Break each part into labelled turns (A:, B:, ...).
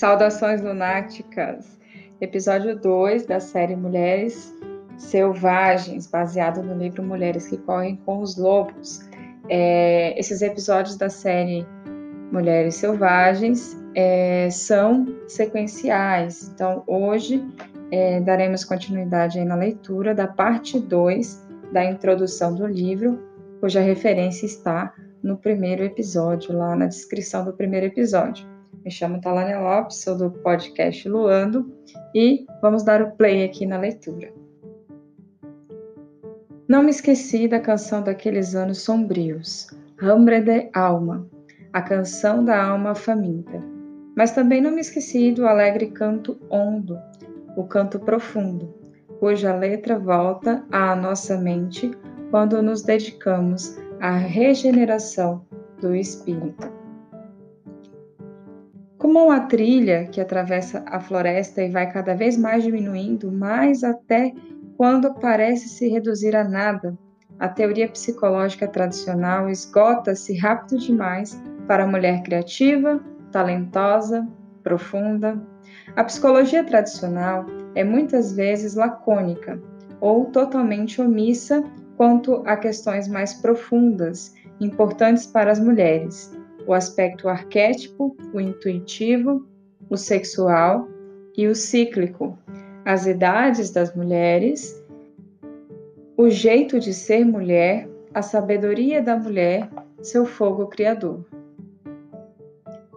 A: Saudações lunáticas! Episódio 2 da série Mulheres Selvagens, baseado no livro Mulheres que Correm com os Lobos. É, esses episódios da série Mulheres Selvagens é, são sequenciais, então hoje é, daremos continuidade na leitura da parte 2 da introdução do livro, cuja referência está no primeiro episódio, lá na descrição do primeiro episódio. Me chamo Talânia Lopes, sou do podcast Luando e vamos dar o play aqui na leitura. Não me esqueci da canção daqueles anos sombrios, Hambre de Alma, a canção da alma faminta. Mas também não me esqueci do alegre canto hondo, o canto profundo, cuja letra volta à nossa mente quando nos dedicamos à regeneração do espírito. Como uma trilha que atravessa a floresta e vai cada vez mais diminuindo, mais até quando parece se reduzir a nada, a teoria psicológica tradicional esgota-se rápido demais para a mulher criativa, talentosa, profunda. A psicologia tradicional é muitas vezes lacônica ou totalmente omissa quanto a questões mais profundas, importantes para as mulheres, o aspecto arquétipo, o intuitivo, o sexual e o cíclico, as idades das mulheres, o jeito de ser mulher, a sabedoria da mulher, seu fogo criador.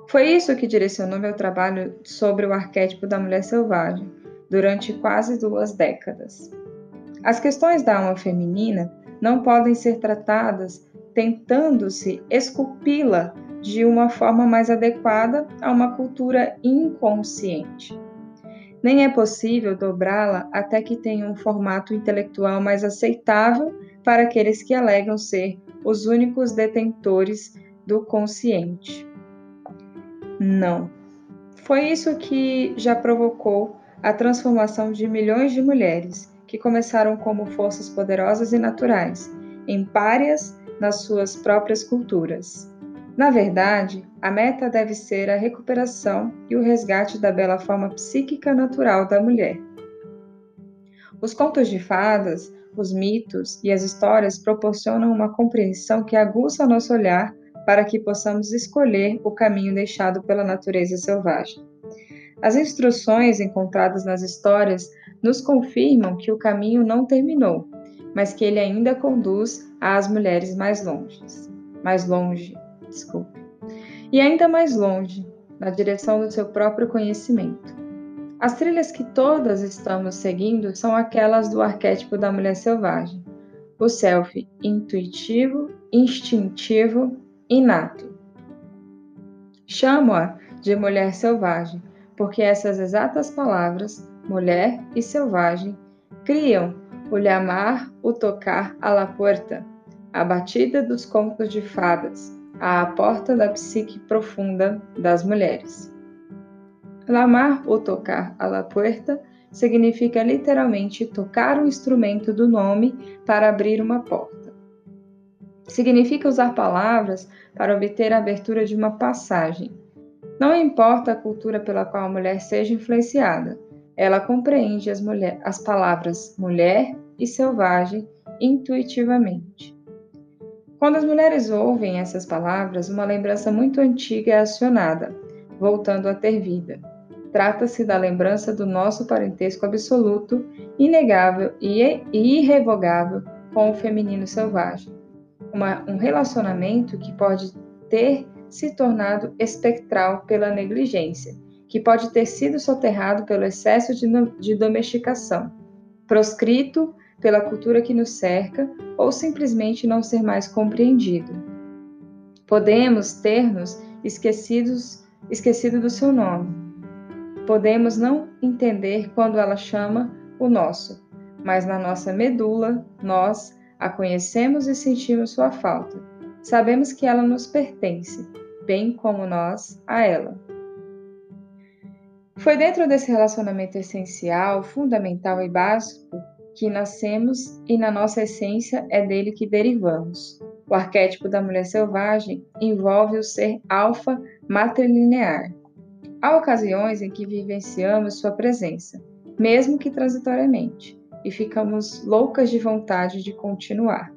A: Foi isso que direcionou meu trabalho sobre o arquétipo da mulher selvagem durante quase duas décadas. As questões da alma feminina não podem ser tratadas tentando-se esculpi-la de uma forma mais adequada a uma cultura inconsciente. Nem é possível dobrá-la até que tenha um formato intelectual mais aceitável para aqueles que alegam ser os únicos detentores do consciente. Não. Foi isso que já provocou a transformação de milhões de mulheres que começaram como forças poderosas e naturais, em párias nas suas próprias culturas. Na verdade, a meta deve ser a recuperação e o resgate da bela forma psíquica natural da mulher. Os contos de fadas, os mitos e as histórias proporcionam uma compreensão que aguça nosso olhar para que possamos escolher o caminho deixado pela natureza selvagem. As instruções encontradas nas histórias nos confirmam que o caminho não terminou, mas que ele ainda conduz às mulheres mais longe. Mais longe desculpe, e ainda mais longe, na direção do seu próprio conhecimento. As trilhas que todas estamos seguindo são aquelas do arquétipo da mulher selvagem, o self intuitivo, instintivo, inato. Chamo-a de mulher selvagem, porque essas exatas palavras, mulher e selvagem, criam o llamar, o tocar à la puerta, a batida dos contos de fadas, à porta da psique profunda das mulheres. Lamar ou tocar a la puerta significa literalmente tocar o instrumento do nome para abrir uma porta. Significa usar palavras para obter a abertura de uma passagem. Não importa a cultura pela qual a mulher seja influenciada, ela compreende as, mulher, as palavras mulher e selvagem intuitivamente. Quando as mulheres ouvem essas palavras, uma lembrança muito antiga é acionada, voltando a ter vida. Trata-se da lembrança do nosso parentesco absoluto, inegável e irrevogável com o feminino selvagem. Uma, um relacionamento que pode ter se tornado espectral pela negligência, que pode ter sido soterrado pelo excesso de, de domesticação, proscrito pela cultura que nos cerca ou simplesmente não ser mais compreendido. Podemos ter-nos esquecidos, esquecido do seu nome. Podemos não entender quando ela chama o nosso, mas na nossa medula nós a conhecemos e sentimos sua falta. Sabemos que ela nos pertence, bem como nós a ela. Foi dentro desse relacionamento essencial, fundamental e básico que nascemos e na nossa essência é dele que derivamos. O arquétipo da mulher selvagem envolve o ser alfa matrilinear. Há ocasiões em que vivenciamos sua presença, mesmo que transitoriamente, e ficamos loucas de vontade de continuar.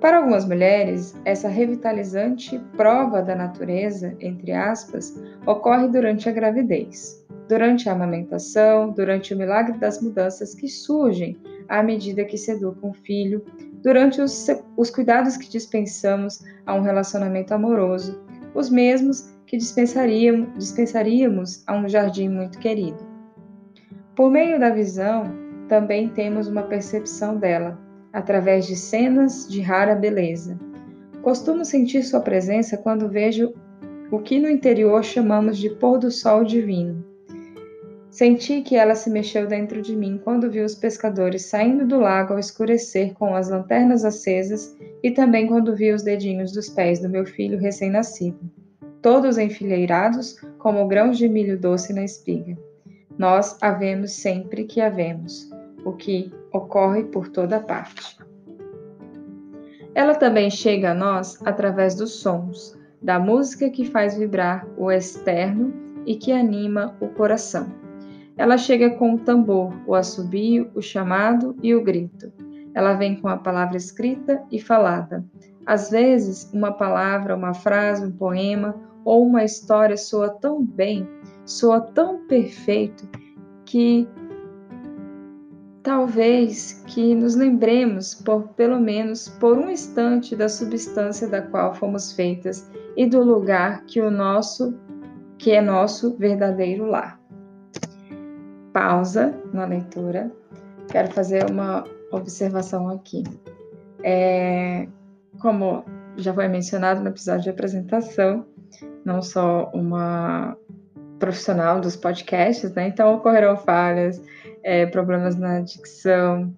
A: Para algumas mulheres, essa revitalizante prova da natureza, entre aspas, ocorre durante a gravidez, durante a amamentação, durante o milagre das mudanças que surgem à medida que se educa um filho, durante os, os cuidados que dispensamos a um relacionamento amoroso, os mesmos que dispensaríamos, a um jardim muito querido. Por meio da visão, também temos uma percepção dela, através de cenas de rara beleza. Costumo sentir sua presença quando vejo o que no interior chamamos de pôr do sol divino. Senti que ela se mexeu dentro de mim quando vi os pescadores saindo do lago ao escurecer com as lanternas acesas e também quando vi os dedinhos dos pés do meu filho recém-nascido, todos enfileirados como grãos de milho doce na espiga. Nós havemos sempre que havemos, o que ocorre por toda parte. Ela também chega a nós através dos sons, da música que faz vibrar o externo e que anima o coração. Ela chega com o tambor, o assobio, o chamado e o grito. Ela vem com a palavra escrita e falada. Às vezes, uma palavra, uma frase, um poema ou uma história soa tão bem, soa tão perfeito que talvez que nos lembremos por pelo menos por um instante da substância da qual fomos feitas e do lugar que o nosso que é nosso verdadeiro lar. Pausa na leitura. Quero fazer uma observação aqui. É, como já foi mencionado no episódio de apresentação, não sou uma profissional dos podcasts, né? Então ocorrerão falhas, é, problemas na dicção,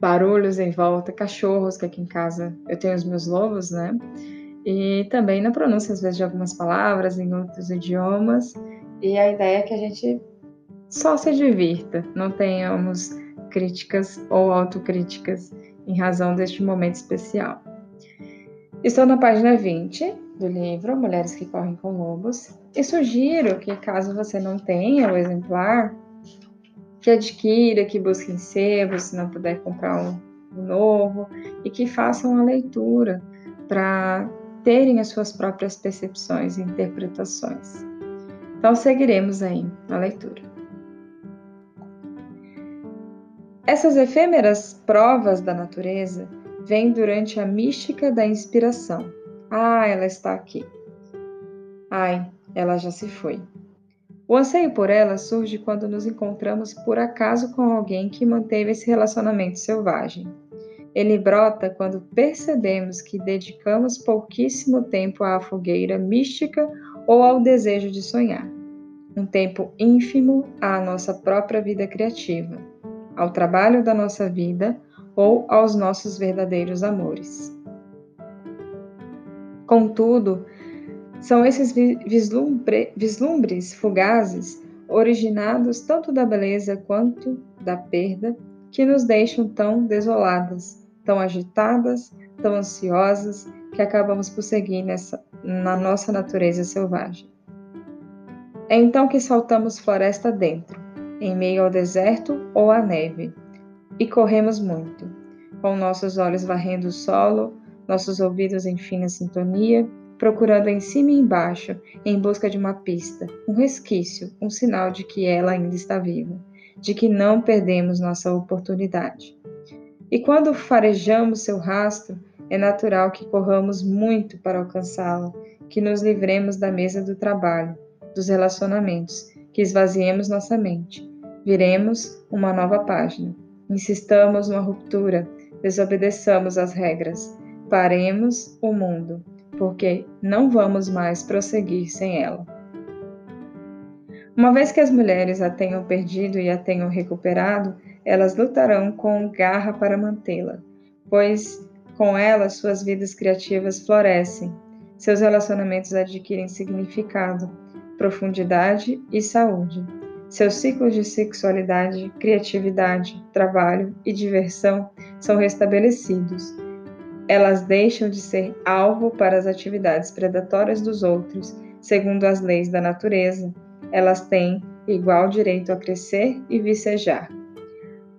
A: barulhos em volta, cachorros, que aqui em casa eu tenho os meus lobos, né? E também na pronúncia, às vezes, de algumas palavras em outros idiomas. E a ideia é que a gente só se divirta, não tenhamos críticas ou autocríticas em razão deste momento especial. Estou na página 20 do livro Mulheres que Correm com Lobos e sugiro que, caso você não tenha o exemplar, que adquira, que busque em sebo, se não puder comprar um, novo, e que façam a leitura para terem as suas próprias percepções e interpretações. Então, seguiremos aí a leitura. Essas efêmeras provas da natureza vêm durante a mística da inspiração. Ah, ela está aqui. Ai, ela já se foi. O anseio por ela surge quando nos encontramos por acaso com alguém que manteve esse relacionamento selvagem. Ele brota quando percebemos que dedicamos pouquíssimo tempo à fogueira mística ou ao desejo de sonhar. Um tempo ínfimo à nossa própria vida criativa, ao trabalho da nossa vida ou aos nossos verdadeiros amores. Contudo, são esses vislumbre, vislumbres fugazes, originados tanto da beleza quanto da perda, que nos deixam tão desoladas, tão agitadas, tão ansiosas, que acabamos por seguir nessa, na nossa natureza selvagem. É então que saltamos floresta dentro, em meio ao deserto ou à neve, e corremos muito, com nossos olhos varrendo o solo, nossos ouvidos em fina sintonia procurando em cima e embaixo, em busca de uma pista, um resquício, um sinal de que ela ainda está viva, de que não perdemos nossa oportunidade. E quando farejamos seu rastro, é natural que corramos muito para alcançá-la, que nos livremos da mesa do trabalho, dos relacionamentos, que esvaziemos nossa mente. Viremos uma nova página. Insistamos numa ruptura, desobedeçamos as regras. Paremos o mundo porque não vamos mais prosseguir sem ela. Uma vez que as mulheres a tenham perdido e a tenham recuperado, elas lutarão com garra para mantê-la, pois com ela suas vidas criativas florescem, seus relacionamentos adquirem significado, profundidade e saúde. Seus ciclos de sexualidade, criatividade, trabalho e diversão são restabelecidos. Elas deixam de ser alvo para as atividades predatórias dos outros, segundo as leis da natureza, elas têm igual direito a crescer e vicejar.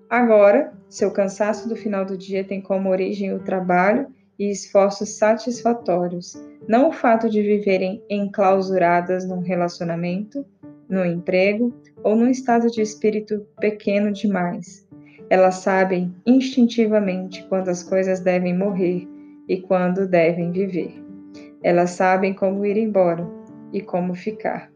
A: Agora, seu cansaço do final do dia tem como origem o trabalho e esforços satisfatórios, não o fato de viverem enclausuradas num relacionamento, no emprego ou num estado de espírito pequeno demais. Elas sabem instintivamente quando as coisas devem morrer e quando devem viver. Elas sabem como ir embora e como ficar.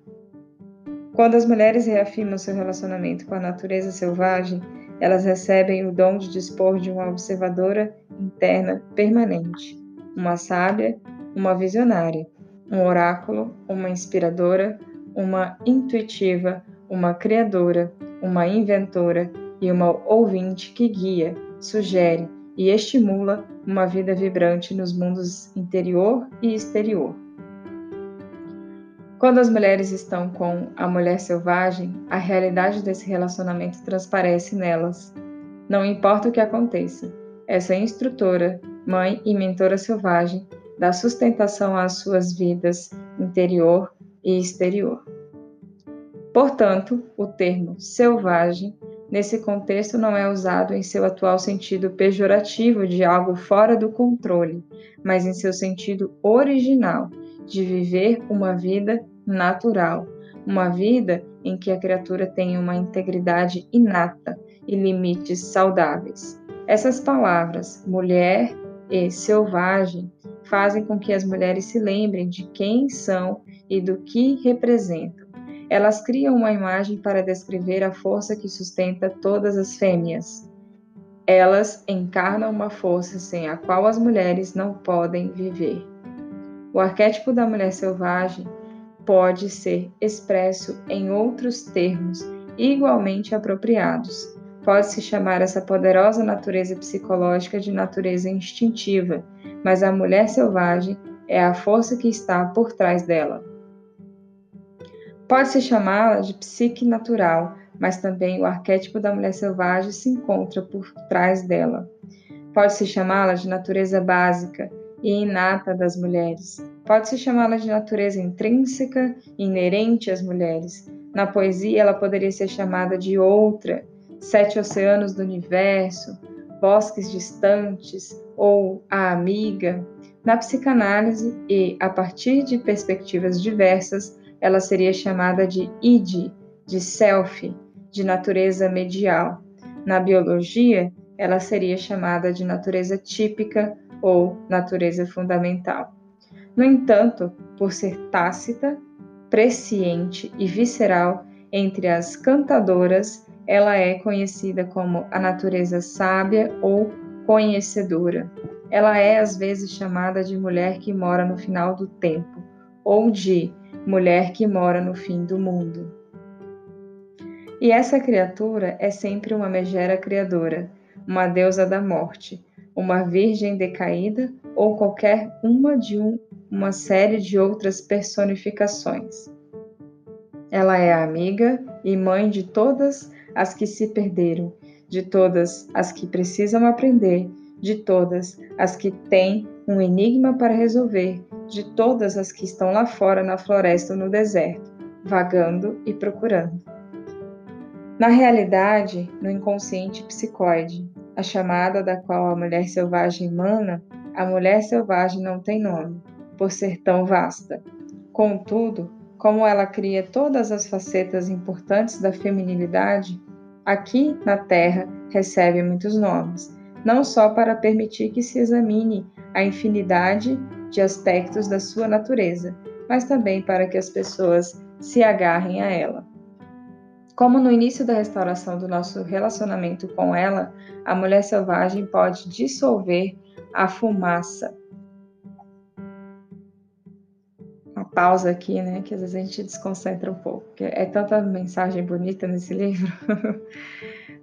A: Quando as mulheres reafirmam seu relacionamento com a natureza selvagem, elas recebem o dom de dispor de uma observadora interna permanente, uma sábia, uma visionária, um oráculo, uma inspiradora, uma intuitiva, uma criadora, uma inventora e uma ouvinte que guia, sugere e estimula uma vida vibrante nos mundos interior e exterior. Quando as mulheres estão com a mulher selvagem, a realidade desse relacionamento transparece nelas. Não importa o que aconteça, essa instrutora, mãe e mentora selvagem dá sustentação às suas vidas interior e exterior. Portanto, o termo selvagem, nesse contexto, não é usado em seu atual sentido pejorativo de algo fora do controle, mas em seu sentido original de viver uma vida natural, uma vida em que a criatura tem uma integridade inata e limites saudáveis. Essas palavras, mulher e selvagem, fazem com que as mulheres se lembrem de quem são e do que representam. Elas criam uma imagem para descrever a força que sustenta todas as fêmeas. Elas encarnam uma força sem a qual as mulheres não podem viver. O arquétipo da mulher selvagem pode ser expresso em outros termos igualmente apropriados. Pode-se chamar essa poderosa natureza psicológica de natureza instintiva, mas a mulher selvagem é a força que está por trás dela. Pode-se chamá-la de psique natural, mas também o arquétipo da mulher selvagem se encontra por trás dela. Pode-se chamá-la de natureza básica, e inata das mulheres. Pode-se chamá-la de natureza intrínseca, inerente às mulheres. Na poesia, ela poderia ser chamada de outra, sete oceanos do universo, bosques distantes ou a amiga. Na psicanálise e a partir de perspectivas diversas, ela seria chamada de id, de self, de natureza medial. Na biologia, ela seria chamada de natureza típica ou natureza fundamental. No entanto, por ser tácita, presciente e visceral entre as cantadoras, ela é conhecida como a natureza sábia ou conhecedora. Ela é às vezes chamada de mulher que mora no final do tempo, ou de mulher que mora no fim do mundo. E essa criatura é sempre uma megera criadora, uma deusa da morte, uma virgem decaída ou qualquer uma de um, uma série de outras personificações. Ela é amiga e mãe de todas as que se perderam, de todas as que precisam aprender, de todas as que têm um enigma para resolver, de todas as que estão lá fora na floresta ou no deserto, vagando e procurando. Na realidade, no inconsciente psicoide, a chamada da qual a mulher selvagem emana, a mulher selvagem não tem nome, por ser tão vasta. Contudo, como ela cria todas as facetas importantes da feminilidade, aqui na Terra recebe muitos nomes, não só para permitir que se examine a infinidade de aspectos da sua natureza, mas também para que as pessoas se agarrem a ela. Como no início da restauração do nosso relacionamento com ela, a mulher selvagem pode dissolver a fumaça. Pausa aqui, né? Que às vezes a gente desconcentra um pouco, porque é tanta mensagem bonita nesse livro.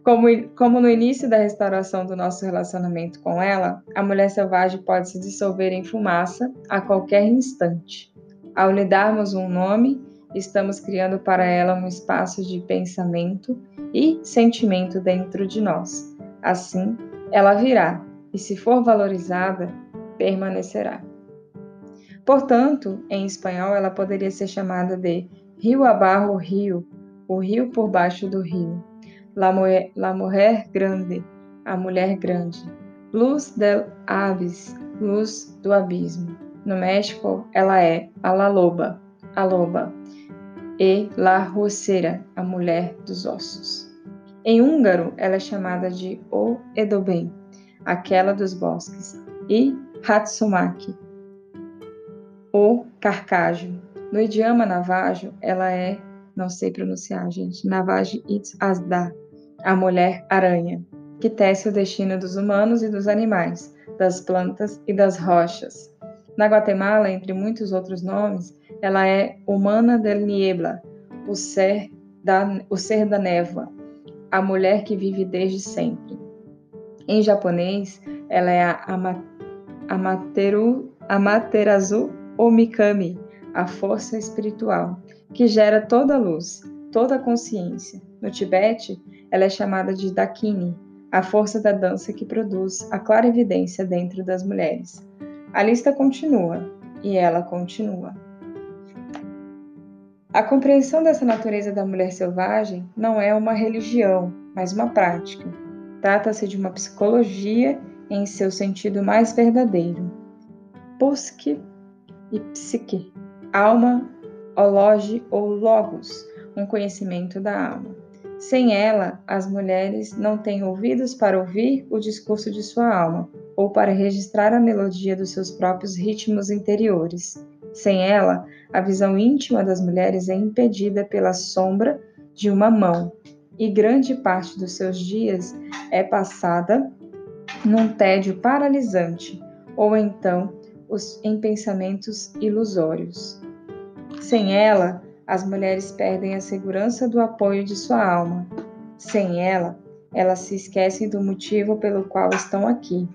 A: Como, como no início da restauração do nosso relacionamento com ela, a mulher selvagem pode se dissolver em fumaça a qualquer instante. Ao lhe darmos um nome, estamos criando para ela um espaço de pensamento e sentimento dentro de nós. Assim, ela virá e, se for valorizada, permanecerá. Portanto, em espanhol, ela poderia ser chamada de rio abarro rio, o rio por baixo do rio. La, moe, la mujer grande, a mulher grande. Luz del abis, luz do abismo. No México, ela é a la loba, a loba. E la roceira, a mulher dos ossos. Em húngaro, ela é chamada de o Edoben, aquela dos bosques, e Hatsumaki, o carcajo. No idioma navajo, ela é, não sei pronunciar, gente, Navajo It's Asda, a mulher aranha, que tece o destino dos humanos e dos animais, das plantas e das rochas. Na Guatemala, entre muitos outros nomes, ela é Humana del Niebla, o ser da, o ser da névoa, a mulher que vive desde sempre. Em japonês, ela é a Amateru, Amaterasu Omikami, a força espiritual, que gera toda a luz, toda a consciência. No Tibete, ela é chamada de Dakini, a força da dança que produz a clara evidência dentro das mulheres. A lista continua, e ela continua. A compreensão dessa natureza da mulher selvagem não é uma religião, mas uma prática. Trata-se de uma psicologia em seu sentido mais verdadeiro. Psique e psique, alma, ologe ou logos, um conhecimento da alma. Sem ela, as mulheres não têm ouvidos para ouvir o discurso de sua alma ou para registrar a melodia dos seus próprios ritmos interiores. Sem ela, a visão íntima das mulheres é impedida pela sombra de uma mão, e grande parte dos seus dias é passada num tédio paralisante, ou então os, em pensamentos ilusórios. Sem ela, as mulheres perdem a segurança do apoio de sua alma. Sem ela, elas se esquecem do motivo pelo qual estão aqui.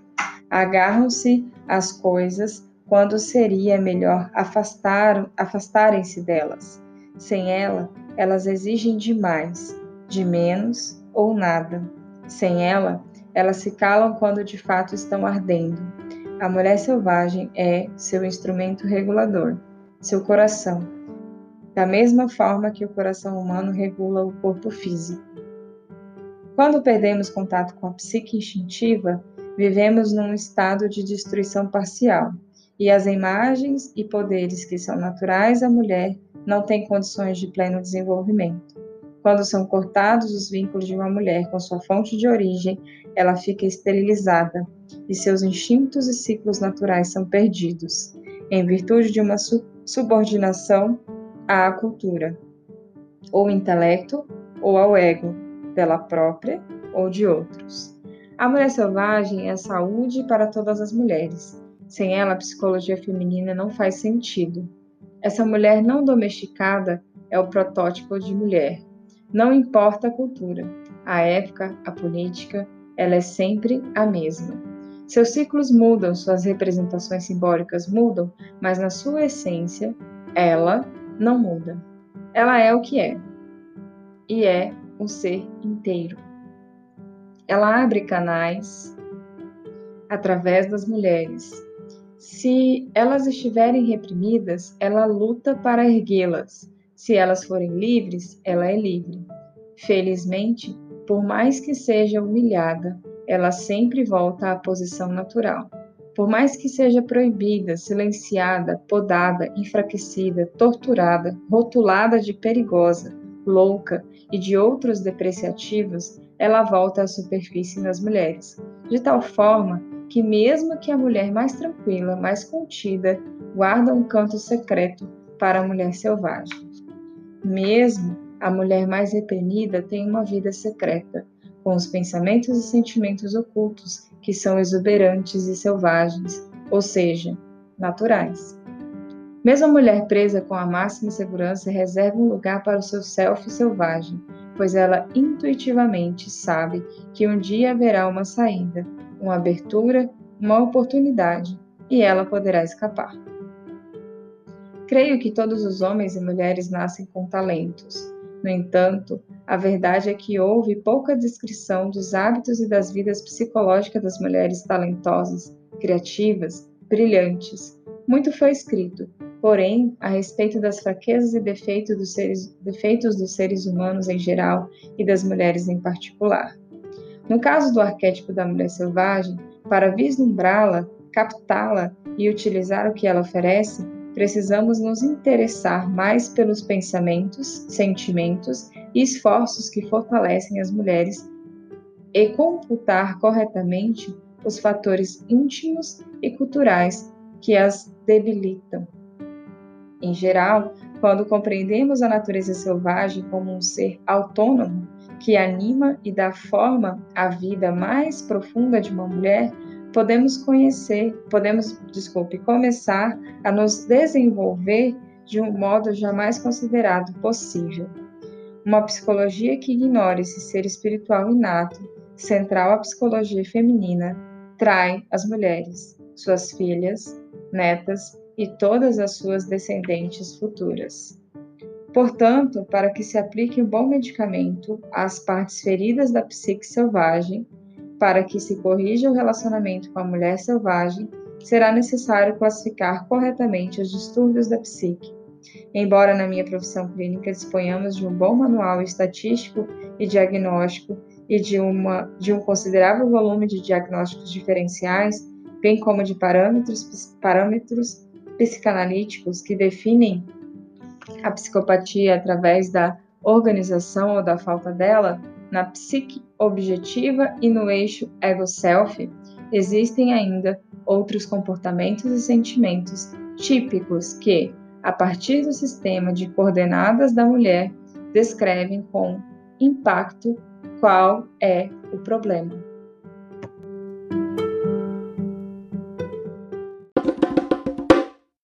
A: Agarram-se às coisas quando seria melhor afastar, afastarem-se delas. Sem ela, elas exigem demais, de menos ou nada. Sem ela, elas se calam quando de fato estão ardendo. A mulher selvagem é seu instrumento regulador, seu coração, da mesma forma que o coração humano regula o corpo físico. Quando perdemos contato com a psique instintiva, vivemos num estado de destruição parcial, e as imagens e poderes que são naturais à mulher não têm condições de pleno desenvolvimento. Quando são cortados os vínculos de uma mulher com sua fonte de origem, ela fica esterilizada e seus instintos e ciclos naturais são perdidos, em virtude de uma subordinação à cultura, ou intelecto, ou ao ego, dela própria ou de outros. A mulher selvagem é saúde para todas as mulheres. Sem ela, a psicologia feminina não faz sentido. Essa mulher não domesticada é o protótipo de mulher, não importa a cultura, a época, a política, ela é sempre a mesma. Seus ciclos mudam, suas representações simbólicas mudam, mas na sua essência, ela não muda. Ela é o que é, e é um ser inteiro. Ela abre canais através das mulheres. Se elas estiverem reprimidas, ela luta para erguê-las. Se elas forem livres, ela é livre. Felizmente, por mais que seja humilhada, ela sempre volta à posição natural. Por mais que seja proibida, silenciada, podada, enfraquecida, torturada, rotulada de perigosa, louca e de outros depreciativos, ela volta à superfície nas mulheres, de tal forma que, mesmo que a mulher mais tranquila, mais contida, guarda um canto secreto para a mulher selvagem. Mesmo a mulher mais reprimida tem uma vida secreta, com os pensamentos e sentimentos ocultos que são exuberantes e selvagens, ou seja, naturais. Mesmo a mulher presa com a máxima segurança reserva um lugar para o seu self selvagem, pois ela intuitivamente sabe que um dia haverá uma saída, uma abertura, uma oportunidade, e ela poderá escapar. Creio que todos os homens e mulheres nascem com talentos. No entanto, a verdade é que houve pouca descrição dos hábitos e das vidas psicológicas das mulheres talentosas, criativas, brilhantes. Muito foi escrito, porém, a respeito das fraquezas e defeitos dos seres, defeitos dos seres humanos em geral e das mulheres em particular. No caso do arquétipo da mulher selvagem, para vislumbrá-la, captá-la e utilizar o que ela oferece, precisamos nos interessar mais pelos pensamentos, sentimentos e esforços que fortalecem as mulheres e computar corretamente os fatores íntimos e culturais que as debilitam. Em geral, quando compreendemos a natureza selvagem como um ser autônomo que anima e dá forma à vida mais profunda de uma mulher, podemos conhecer, podemos, desculpe, começar a nos desenvolver de um modo jamais considerado possível. Uma psicologia que ignore esse ser espiritual inato, central à psicologia feminina, trai as mulheres, suas filhas, netas e todas as suas descendentes futuras. Portanto, para que se aplique um bom medicamento às partes feridas da psique selvagem, para que se corrija o relacionamento com a mulher selvagem, será necessário classificar corretamente os distúrbios da psique. Embora na minha profissão clínica disponhamos de um bom manual estatístico e diagnóstico e de, uma, de um considerável volume de diagnósticos diferenciais, bem como de parâmetros, parâmetros psicanalíticos que definem a psicopatia através da organização ou da falta dela, na psique objetiva e no eixo ego-self, existem ainda outros comportamentos e sentimentos típicos que, a partir do sistema de coordenadas da mulher, descrevem com impacto qual é o problema.